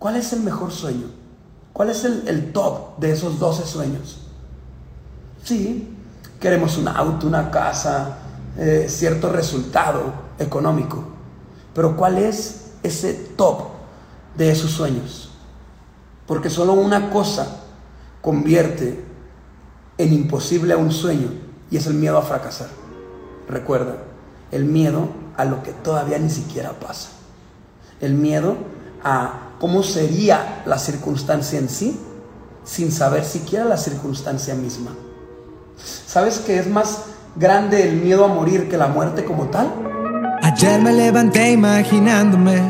¿cuál es el mejor sueño? ¿Cuál es el, top de esos 12 sueños? Sí, queremos un auto, una casa, eh, cierto resultado económico, pero ¿cuál es ese top de esos sueños? Porque solo una cosa convierte en imposible a un sueño y es el miedo a fracasar. Recuerda, el miedo a lo que todavía ni siquiera pasa. El miedo a cómo sería la circunstancia en sí sin saber siquiera la circunstancia misma. ¿Sabes que es más grande el miedo a morir que la muerte como tal? Ayer me levanté imaginándome,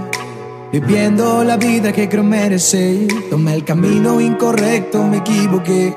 viviendo la vida que creo merecer. Tomé el camino incorrecto, me equivoqué.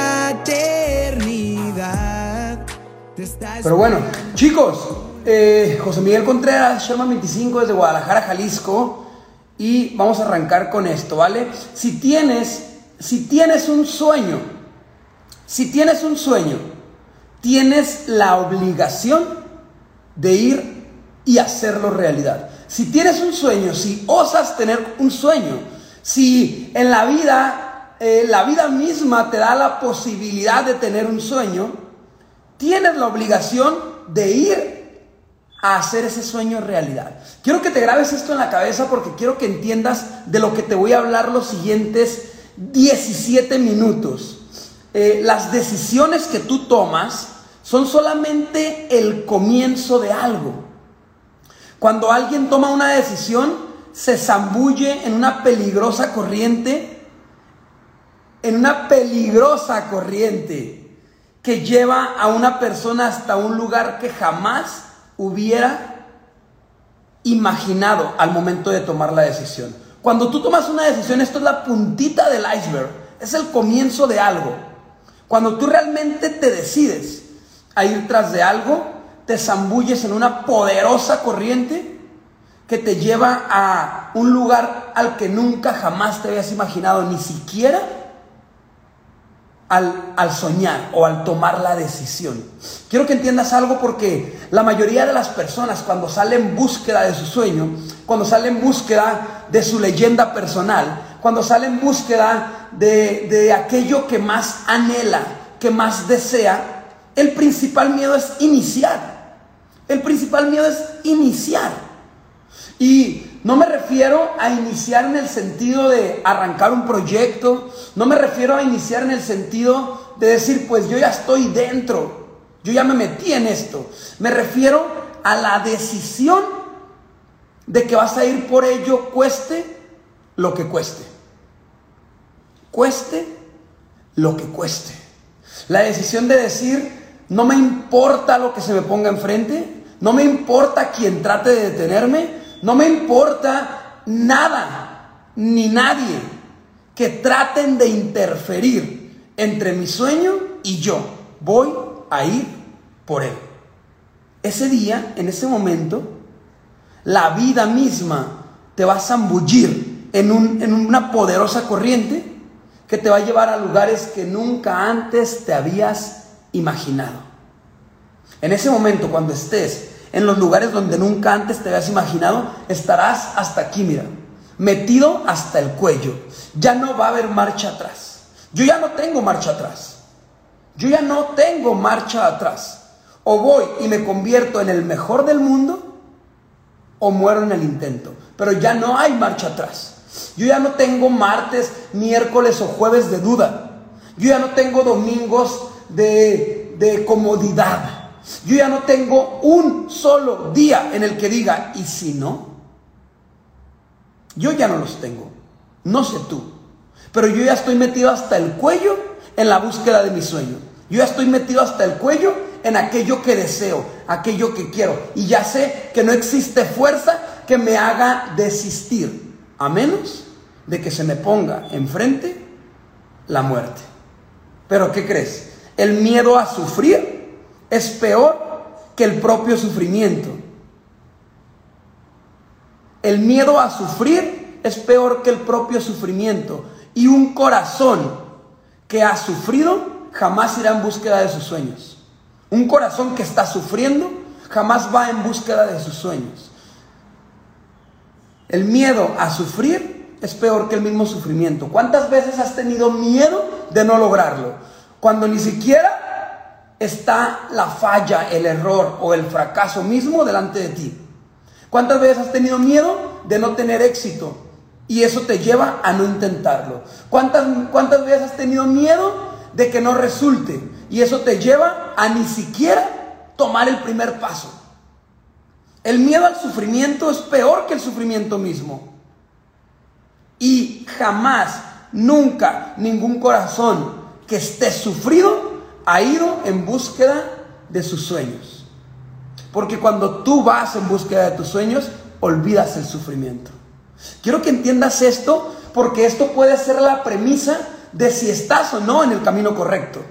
Pero bueno, chicos, eh, José Miguel Contreras, Sherman 25 desde Guadalajara, Jalisco. Y vamos a arrancar con esto, ¿vale? Si tienes, si tienes un sueño, si tienes un sueño, tienes la obligación de ir y hacerlo realidad. Si tienes un sueño, si osas tener un sueño, si en la vida, eh, la vida misma te da la posibilidad de tener un sueño, tienes la obligación de ir a hacer ese sueño realidad. Quiero que te grabes esto en la cabeza porque quiero que entiendas de lo que te voy a hablar los siguientes 17 minutos. Eh, las decisiones que tú tomas son solamente el comienzo de algo. Cuando alguien toma una decisión, se zambulle en una peligrosa corriente, en una peligrosa corriente que lleva a una persona hasta un lugar que jamás hubiera imaginado al momento de tomar la decisión. Cuando tú tomas una decisión, esto es la puntita del iceberg, es el comienzo de algo. Cuando tú realmente te decides a ir tras de algo, te zambulles en una poderosa corriente que te lleva a un lugar al que nunca jamás te habías imaginado, ni siquiera al, soñar o al tomar la decisión. Quiero que entiendas algo porque la mayoría de las personas cuando salen en búsqueda de su sueño, cuando salen en búsqueda de su leyenda personal, cuando salen en búsqueda de, de aquello que más anhela, que más desea, el principal miedo es iniciar. El principal miedo es iniciar. Y no me refiero a iniciar en el sentido de arrancar un proyecto, no me refiero a iniciar en el sentido de decir, pues yo ya estoy dentro, yo ya me metí en esto. Me refiero a la decisión de que vas a ir por ello, cueste lo que cueste. Cueste lo que cueste. La decisión de decir, no me importa lo que se me ponga enfrente, no me importa quien trate de detenerme, no me importa nada ni nadie que traten de interferir entre mi sueño y yo. Voy a ir por él. Ese día, en ese momento, la vida misma te va a zambullir en, en una poderosa corriente que te va a llevar a lugares que nunca antes te habías imaginado. En ese momento, cuando estés en los lugares donde nunca antes te habías imaginado, estarás hasta aquí, mira, metido hasta el cuello. Ya no va a haber marcha atrás. Yo ya no tengo marcha atrás. Yo ya no tengo marcha atrás. O voy y me convierto en el mejor del mundo, o muero en el intento. Pero ya no hay marcha atrás. Yo ya no tengo martes, miércoles o jueves de duda. Yo ya no tengo domingos de, de comodidad. Yo ya no tengo un solo día en el que diga, ¿y si no? Yo ya no los tengo. No sé tú. Pero yo ya estoy metido hasta el cuello en la búsqueda de mi sueño. Yo ya estoy metido hasta el cuello en aquello que deseo, aquello que quiero. Y ya sé que no existe fuerza que me haga desistir. A menos de que se me ponga enfrente la muerte. Pero ¿qué crees? El miedo a sufrir es peor que el propio sufrimiento. El miedo a sufrir es peor que el propio sufrimiento. Y un corazón que ha sufrido jamás irá en búsqueda de sus sueños. Un corazón que está sufriendo jamás va en búsqueda de sus sueños. El miedo a sufrir es peor que el mismo sufrimiento. ¿Cuántas veces has tenido miedo de no lograrlo? Cuando ni siquiera está la falla, el error o el fracaso mismo delante de ti. ¿Cuántas veces has tenido miedo de no tener éxito? Y eso te lleva a no intentarlo. ¿Cuántas, cuántas veces has tenido miedo de que no resulte? Y eso te lleva a ni siquiera tomar el primer paso. El miedo al sufrimiento es peor que el sufrimiento mismo. Y jamás, nunca, ningún corazón que esté sufrido ha ido en búsqueda de sus sueños. Porque cuando tú vas en búsqueda de tus sueños, olvidas el sufrimiento. Quiero que entiendas esto porque esto puede ser la premisa de si estás o no en el camino correcto.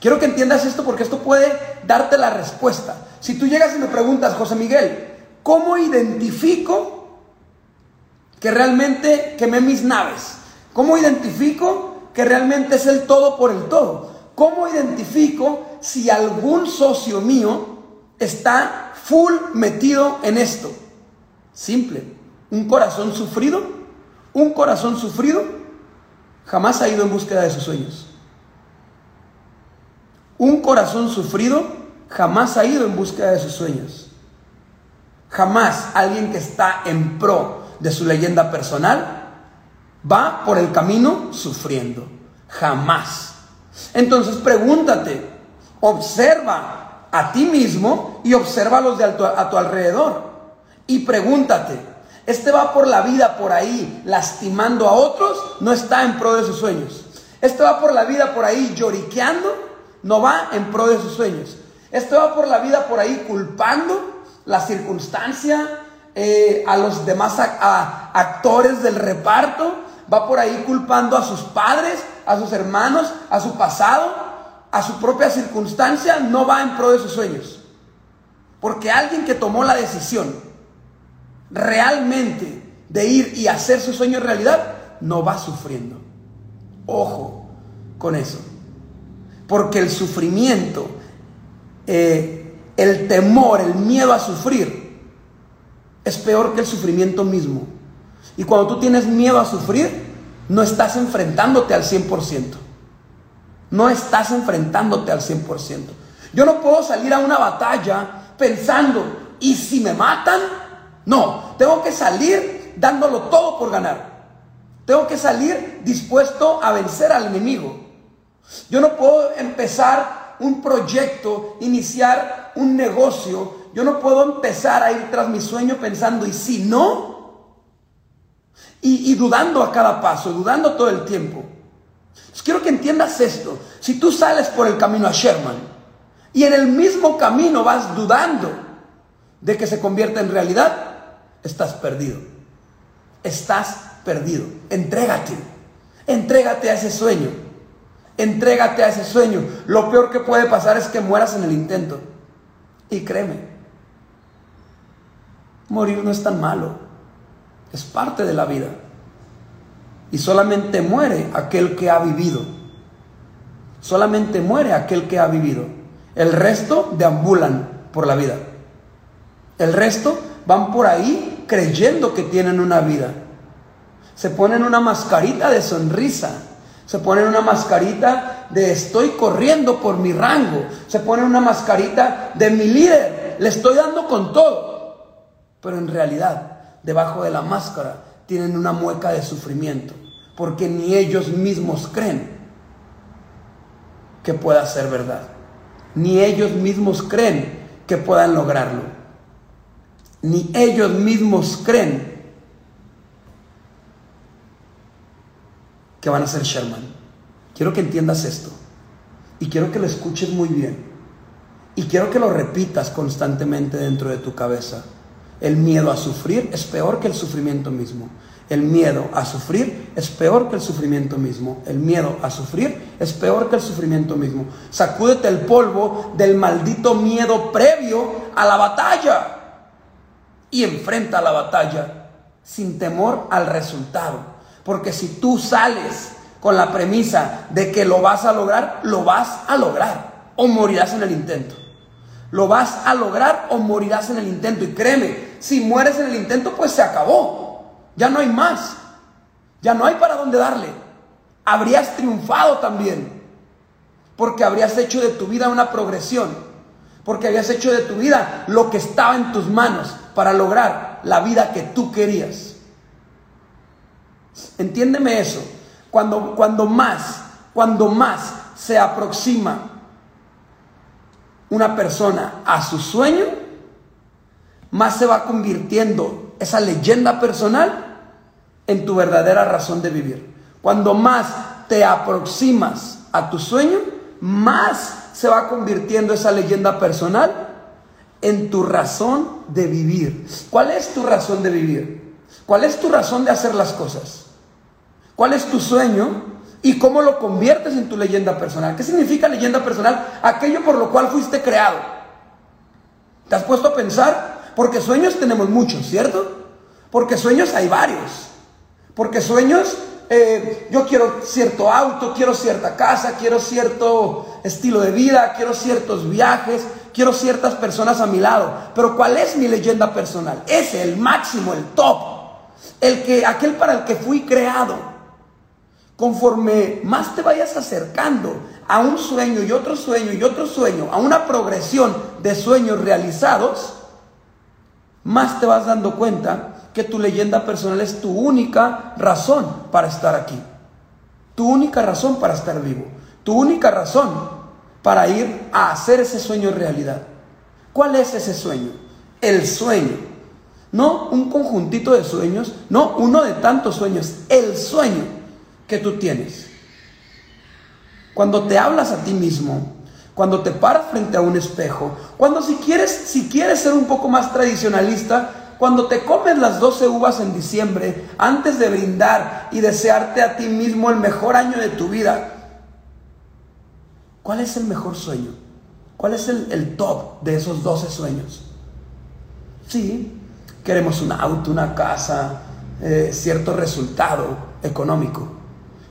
Quiero que entiendas esto porque esto puede darte la respuesta. Si tú llegas y me preguntas, José Miguel, ¿cómo identifico que realmente quemé mis naves? ¿Cómo identifico que realmente es el todo por el todo? ¿Cómo identifico si algún socio mío está full metido en esto? Simple. Un corazón sufrido, un corazón sufrido jamás ha ido en búsqueda de sus sueños. Un corazón sufrido jamás ha ido en búsqueda de sus sueños. Jamás alguien que está en pro de su leyenda personal va por el camino sufriendo. Jamás. Entonces pregúntate, observa a ti mismo y observa a los de a tu alrededor. Y pregúntate, ¿este va por la vida por ahí lastimando a otros? No está en pro de sus sueños. ¿Este va por la vida por ahí lloriqueando? No va en pro de sus sueños. ¿Este va por la vida por ahí culpando la circunstancia eh, a los demás actores del reparto va por ahí culpando a sus padres, a sus hermanos, a su pasado, a su propia circunstancia, no va en pro de sus sueños. Porque alguien que tomó la decisión realmente de ir y hacer su sueño realidad, no va sufriendo. Ojo con eso. Porque el sufrimiento, eh, el temor, el miedo a sufrir, es peor que el sufrimiento mismo. Y cuando tú tienes miedo a sufrir, no estás enfrentándote al 100%. No estás enfrentándote al 100%. Yo no puedo salir a una batalla pensando, ¿y si me matan? No, tengo que salir dándolo todo por ganar. Tengo que salir dispuesto a vencer al enemigo. Yo no puedo empezar un proyecto, iniciar un negocio. Yo no puedo empezar a ir tras mi sueño pensando, ¿y si no? Y, dudando a cada paso, dudando todo el tiempo. quiero que entiendas esto. Si tú sales por el camino a Sherman y en el mismo camino vas dudando de que se convierta en realidad, estás perdido. Estás perdido. Entrégate. Entrégate a ese sueño. Entrégate a ese sueño. Lo peor que puede pasar es que mueras en el intento. Y créeme, morir no es tan malo. Es parte de la vida. Y solamente muere aquel que ha vivido. Solamente muere aquel que ha vivido. El resto deambulan por la vida. El resto van por ahí creyendo que tienen una vida. Se ponen una mascarita de sonrisa. Se ponen una mascarita de estoy corriendo por mi rango. Se ponen una mascarita de mi líder. Le estoy dando con todo. Pero en realidad debajo de la máscara tienen una mueca de sufrimiento, porque ni ellos mismos creen que pueda ser verdad. Ni ellos mismos creen que puedan lograrlo. Ni ellos mismos creen que van a ser Sherman. Quiero que entiendas esto. Y quiero que lo escuches muy bien. Y quiero que lo repitas constantemente dentro de tu cabeza. El miedo a sufrir es peor que el sufrimiento mismo. El miedo a sufrir es peor que el sufrimiento mismo. El miedo a sufrir es peor que el sufrimiento mismo. Sacúdete el polvo del maldito miedo previo a la batalla y enfrenta la batalla sin temor al resultado. Porque si tú sales con la premisa de que lo vas a lograr, lo vas a lograr o morirás en el intento. Lo vas a lograr o morirás en el intento. Y créeme, si mueres en el intento, pues se acabó. Ya no hay más. Ya no hay para dónde darle. Habrías triunfado también. Porque habrías hecho de tu vida una progresión. Porque habías hecho de tu vida lo que estaba en tus manos para lograr la vida que tú querías. Entiéndeme eso. Cuando, cuando más, cuando más se aproxima una persona a su sueño, más se va convirtiendo esa leyenda personal en tu verdadera razón de vivir. Cuando más te aproximas a tu sueño, más se va convirtiendo esa leyenda personal en tu razón de vivir. ¿Cuál es tu razón de vivir? ¿Cuál es tu razón de hacer las cosas? ¿Cuál es tu sueño? ¿Y cómo lo conviertes en tu leyenda personal? ¿Qué significa leyenda personal? Aquello por lo cual fuiste creado. ¿Te has puesto a pensar? Porque sueños tenemos muchos, ¿cierto? Porque sueños hay varios. Porque sueños, eh, yo quiero cierto auto, quiero cierta casa, quiero cierto estilo de vida, quiero ciertos viajes, quiero ciertas personas a mi lado. Pero ¿cuál es mi leyenda personal? Ese, el máximo, el top. El que, aquel para el que fui creado. Conforme más te vayas acercando a un sueño y otro sueño y otro sueño, a una progresión de sueños realizados, más te vas dando cuenta que tu leyenda personal es tu única razón para estar aquí. Tu única razón para estar vivo. Tu única razón para ir a hacer ese sueño realidad. ¿Cuál es ese sueño? El sueño. No un conjuntito de sueños, no uno de tantos sueños, el sueño que tú tienes. Cuando te hablas a ti mismo, cuando te paras frente a un espejo, cuando si quieres, si quieres ser un poco más tradicionalista, cuando te comes las 12 uvas en diciembre, antes de brindar y desearte a ti mismo el mejor año de tu vida, ¿cuál es el mejor sueño? ¿Cuál es el, top de esos 12 sueños? Sí, queremos un auto, una casa, eh, cierto resultado económico,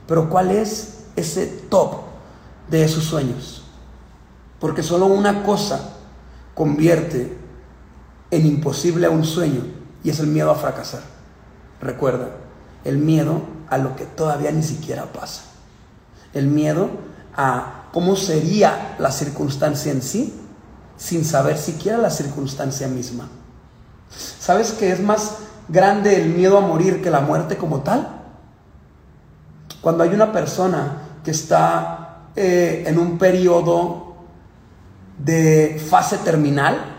pero ¿cuál es ese top de esos sueños? Porque solo una cosa convierte en imposible a un sueño y es el miedo a fracasar. Recuerda, el miedo a lo que todavía ni siquiera pasa. El miedo a cómo sería la circunstancia en sí sin saber siquiera la circunstancia misma. ¿Sabes que es más grande el miedo a morir que la muerte como tal? Cuando hay una persona que está eh, en un periodo de fase terminal,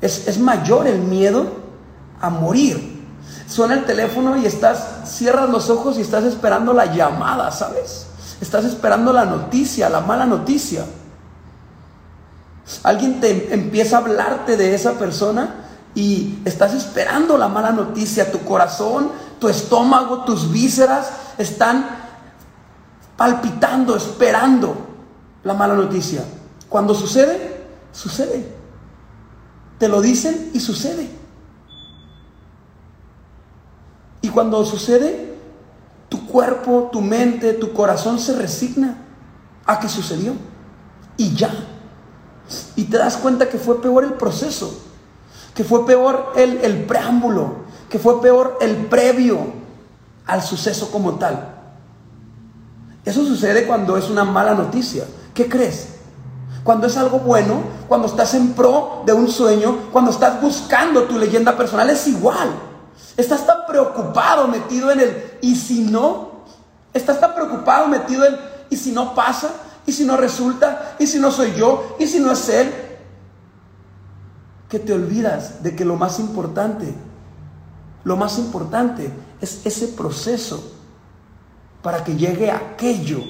es, mayor el miedo a morir. Suena el teléfono y estás, cierras los ojos y estás esperando la llamada, ¿sabes? Estás esperando la noticia, la mala noticia. Alguien te empieza a hablarte de esa persona y estás esperando la mala noticia. Tu corazón, tu estómago, tus vísceras están palpitando, esperando la mala noticia. Cuando sucede, sucede. Te lo dicen y sucede. Y cuando sucede, tu cuerpo, tu mente, tu corazón se resigna a que sucedió. Y ya. Y te das cuenta que fue peor el proceso, que fue peor el, el preámbulo, que fue peor el previo al suceso como tal. Eso sucede cuando es una mala noticia. ¿Qué crees? Cuando es algo bueno, cuando estás en pro de un sueño, cuando estás buscando tu leyenda personal, es igual. Estás tan preocupado, metido en el y si no, estás tan preocupado, metido en y si no pasa, y si no resulta, y si no soy yo, y si no es él, que te olvidas de que lo más importante, lo más importante es ese proceso para que llegue aquello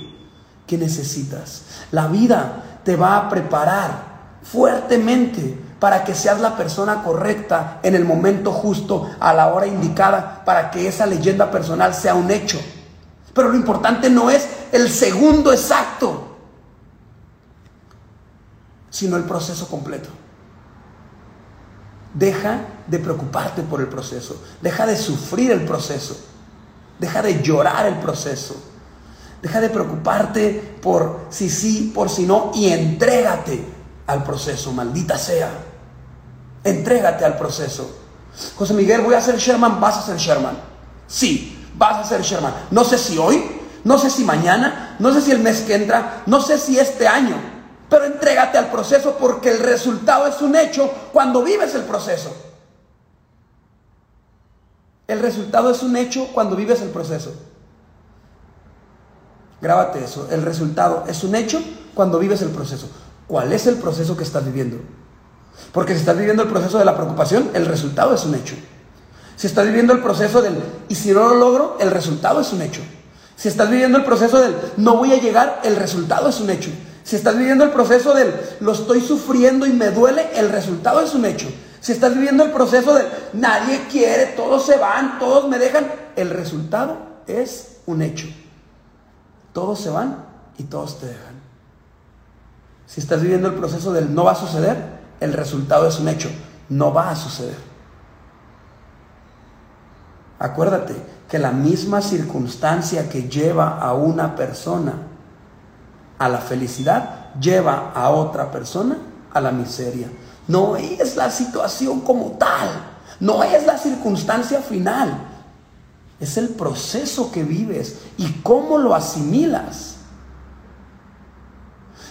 que necesitas. La vida te va a preparar fuertemente para que seas la persona correcta en el momento justo, a la hora indicada, para que esa leyenda personal sea un hecho. Pero lo importante no es el segundo exacto, sino el proceso completo. Deja de preocuparte por el proceso, deja de sufrir el proceso, deja de llorar el proceso, deja de preocuparte por si sí, por si no, y entrégate al proceso, maldita sea. Entrégate al proceso. José Miguel, voy a ser Sherman, vas a ser Sherman. Sí, vas a ser Sherman. No sé si hoy, no sé si mañana, no sé si el mes que entra, no sé si este año, pero entrégate al proceso porque el resultado es un hecho cuando vives el proceso. El resultado es un hecho cuando vives el proceso. Grábate eso. El resultado es un hecho cuando vives el proceso. ¿Cuál es el proceso que estás viviendo? Porque si estás viviendo el proceso de la preocupación, el resultado es un hecho. Si estás viviendo el proceso del, y si no lo logro, el resultado es un hecho. Si estás viviendo el proceso del, no voy a llegar, el resultado es un hecho. Si estás viviendo el proceso del, lo estoy sufriendo y me duele, el resultado es un hecho. Si estás viviendo el proceso del, nadie quiere, todos se van, todos me dejan, el resultado es un hecho. Todos se van y todos te dejan. Si estás viviendo el proceso del no va a suceder, el resultado es un hecho. No va a suceder. Acuérdate que la misma circunstancia que lleva a una persona a la felicidad, lleva a otra persona a la miseria. No es la situación como tal, no es la circunstancia final, es el proceso que vives y cómo lo asimilas.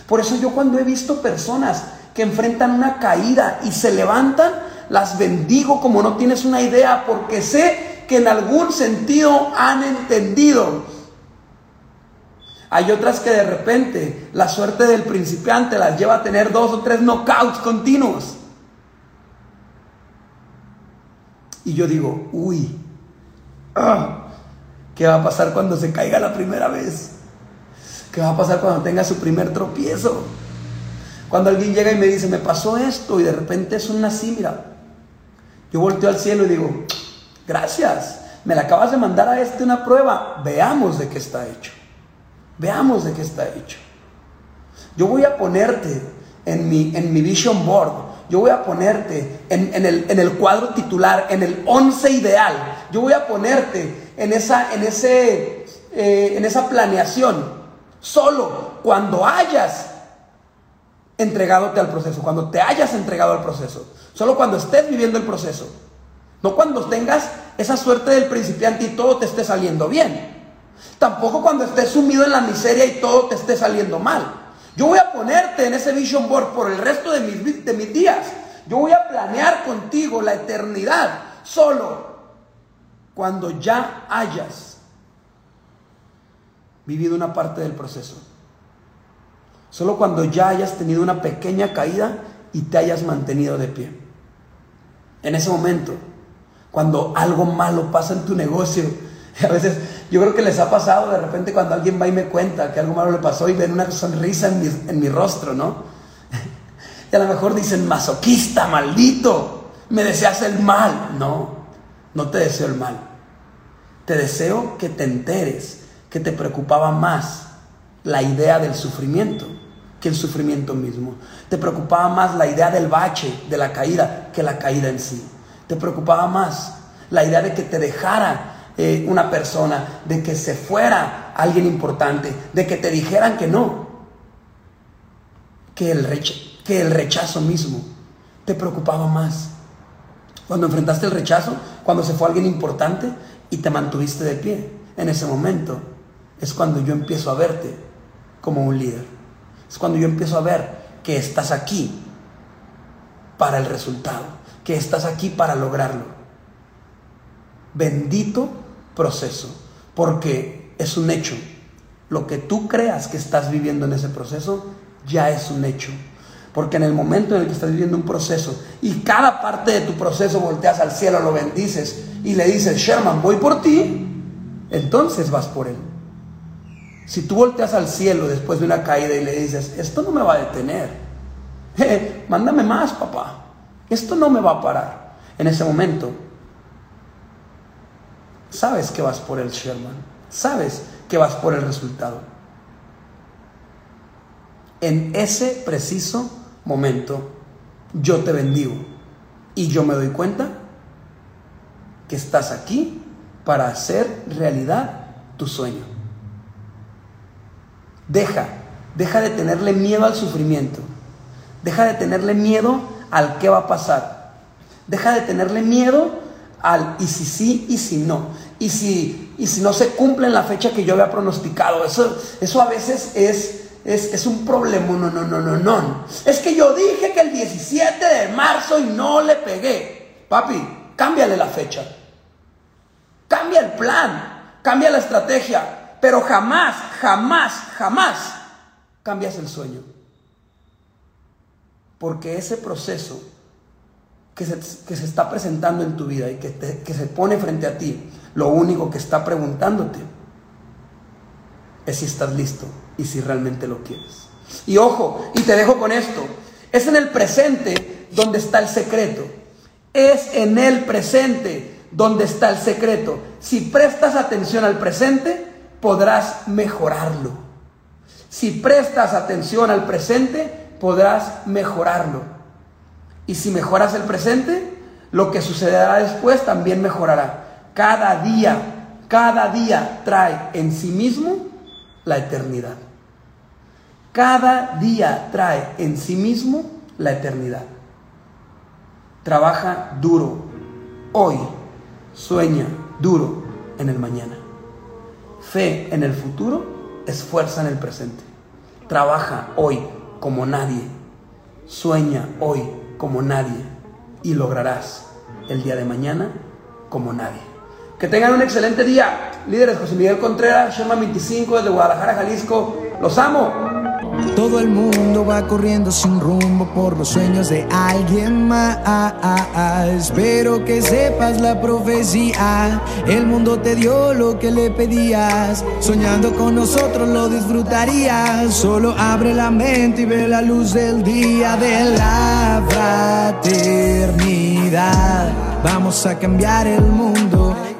Por eso yo cuando he visto personas que enfrentan una caída y se levantan, las bendigo como no tienes una idea, porque sé que en algún sentido han entendido. Hay otras que de repente la suerte del principiante las lleva a tener dos o tres knockouts continuos. Y yo digo, uy, ¿qué va a pasar cuando se caiga la primera vez? ¿Qué va a pasar cuando tenga su primer tropiezo? Cuando alguien llega y me dice, me pasó esto y de repente es una así, mira. Yo volteo al cielo y digo, gracias, me la acabas de mandar a este una prueba, veamos de qué está hecho. Veamos de qué está hecho. Yo voy a ponerte en mi, en mi vision board, yo voy a ponerte en, el, en, el, cuadro titular, en el once ideal, yo voy a ponerte en esa, en ese, eh, en esa planeación, solo cuando hayas entregadote al proceso, cuando te hayas entregado al proceso, solo cuando estés viviendo el proceso, no cuando tengas esa suerte del principiante y todo te esté saliendo bien. Tampoco cuando estés sumido en la miseria y todo te esté saliendo mal. Yo voy a ponerte en ese vision board por el resto de mis, de mis días. Yo voy a planear contigo la eternidad solo cuando ya hayas vivido una parte del proceso. Solo cuando ya hayas tenido una pequeña caída y te hayas mantenido de pie. En ese momento, cuando algo malo pasa en tu negocio, a veces yo creo que les ha pasado de repente cuando alguien va y me cuenta que algo malo le pasó y ven una sonrisa en mi, en mi rostro, ¿no? Y a lo mejor dicen, masoquista, maldito, me deseas el mal. No, no te deseo el mal. Te deseo que te enteres que te preocupaba más la idea del sufrimiento que el sufrimiento mismo. Te preocupaba más la idea del bache, de la caída, que la caída en sí. Te preocupaba más la idea de que te dejara eh, una persona, de que se fuera alguien importante, de que te dijeran que no, que el, que el rechazo mismo. Te preocupaba más. Cuando enfrentaste el rechazo, cuando se fue alguien importante y te mantuviste de pie, en ese momento es cuando yo empiezo a verte como un líder. Es cuando yo empiezo a ver que estás aquí para el resultado, que estás aquí para lograrlo. Bendito proceso, porque es un hecho. Lo que tú creas que estás viviendo en ese proceso ya es un hecho. Porque en el momento en el que estás viviendo un proceso y cada parte de tu proceso volteas al cielo, lo bendices y le dices, Sherman, voy por ti, entonces vas por él. Si tú volteas al cielo después de una caída y le dices, esto no me va a detener, mándame más, papá, esto no me va a parar. En ese momento, sabes que vas por el Sherman, sabes que vas por el resultado. En ese preciso momento, yo te bendigo y yo me doy cuenta que estás aquí para hacer realidad tu sueño. Deja, deja de tenerle miedo al sufrimiento. Deja de tenerle miedo al qué va a pasar. Deja de tenerle miedo al y si sí y si no. Y si, y si no se cumple en la fecha que yo había pronosticado. Eso, eso a veces es, es, es un problema. No, no, no, no, no. Es que yo dije que el 17 de marzo y no le pegué. Papi, cámbiale la fecha. Cambia el plan. Cambia la estrategia. Pero jamás, jamás, jamás cambias el sueño. Porque ese proceso que se, que se está presentando en tu vida y que, te, que se pone frente a ti, lo único que está preguntándote es si estás listo y si realmente lo quieres. Y ojo, y te dejo con esto, es en el presente donde está el secreto. Es en el presente donde está el secreto. Si prestas atención al presente, podrás mejorarlo. Si prestas atención al presente, podrás mejorarlo. Y si mejoras el presente, lo que sucederá después también mejorará. Cada día, cada día trae en sí mismo la eternidad. Cada día trae en sí mismo la eternidad. Trabaja duro hoy, sueña duro en el mañana. Fe en el futuro es fuerza en el presente. Trabaja hoy como nadie. Sueña hoy como nadie. Y lograrás el día de mañana como nadie. Que tengan un excelente día. Líderes José Miguel Contreras, Sherman 25 desde Guadalajara, Jalisco. Los amo. Todo el mundo va corriendo sin rumbo por los sueños de alguien más. Espero que sepas la profecía. El mundo te dio lo que le pedías. Soñando con nosotros lo disfrutarías. Solo abre la mente y ve la luz del día de la fraternidad. Vamos a cambiar el mundo.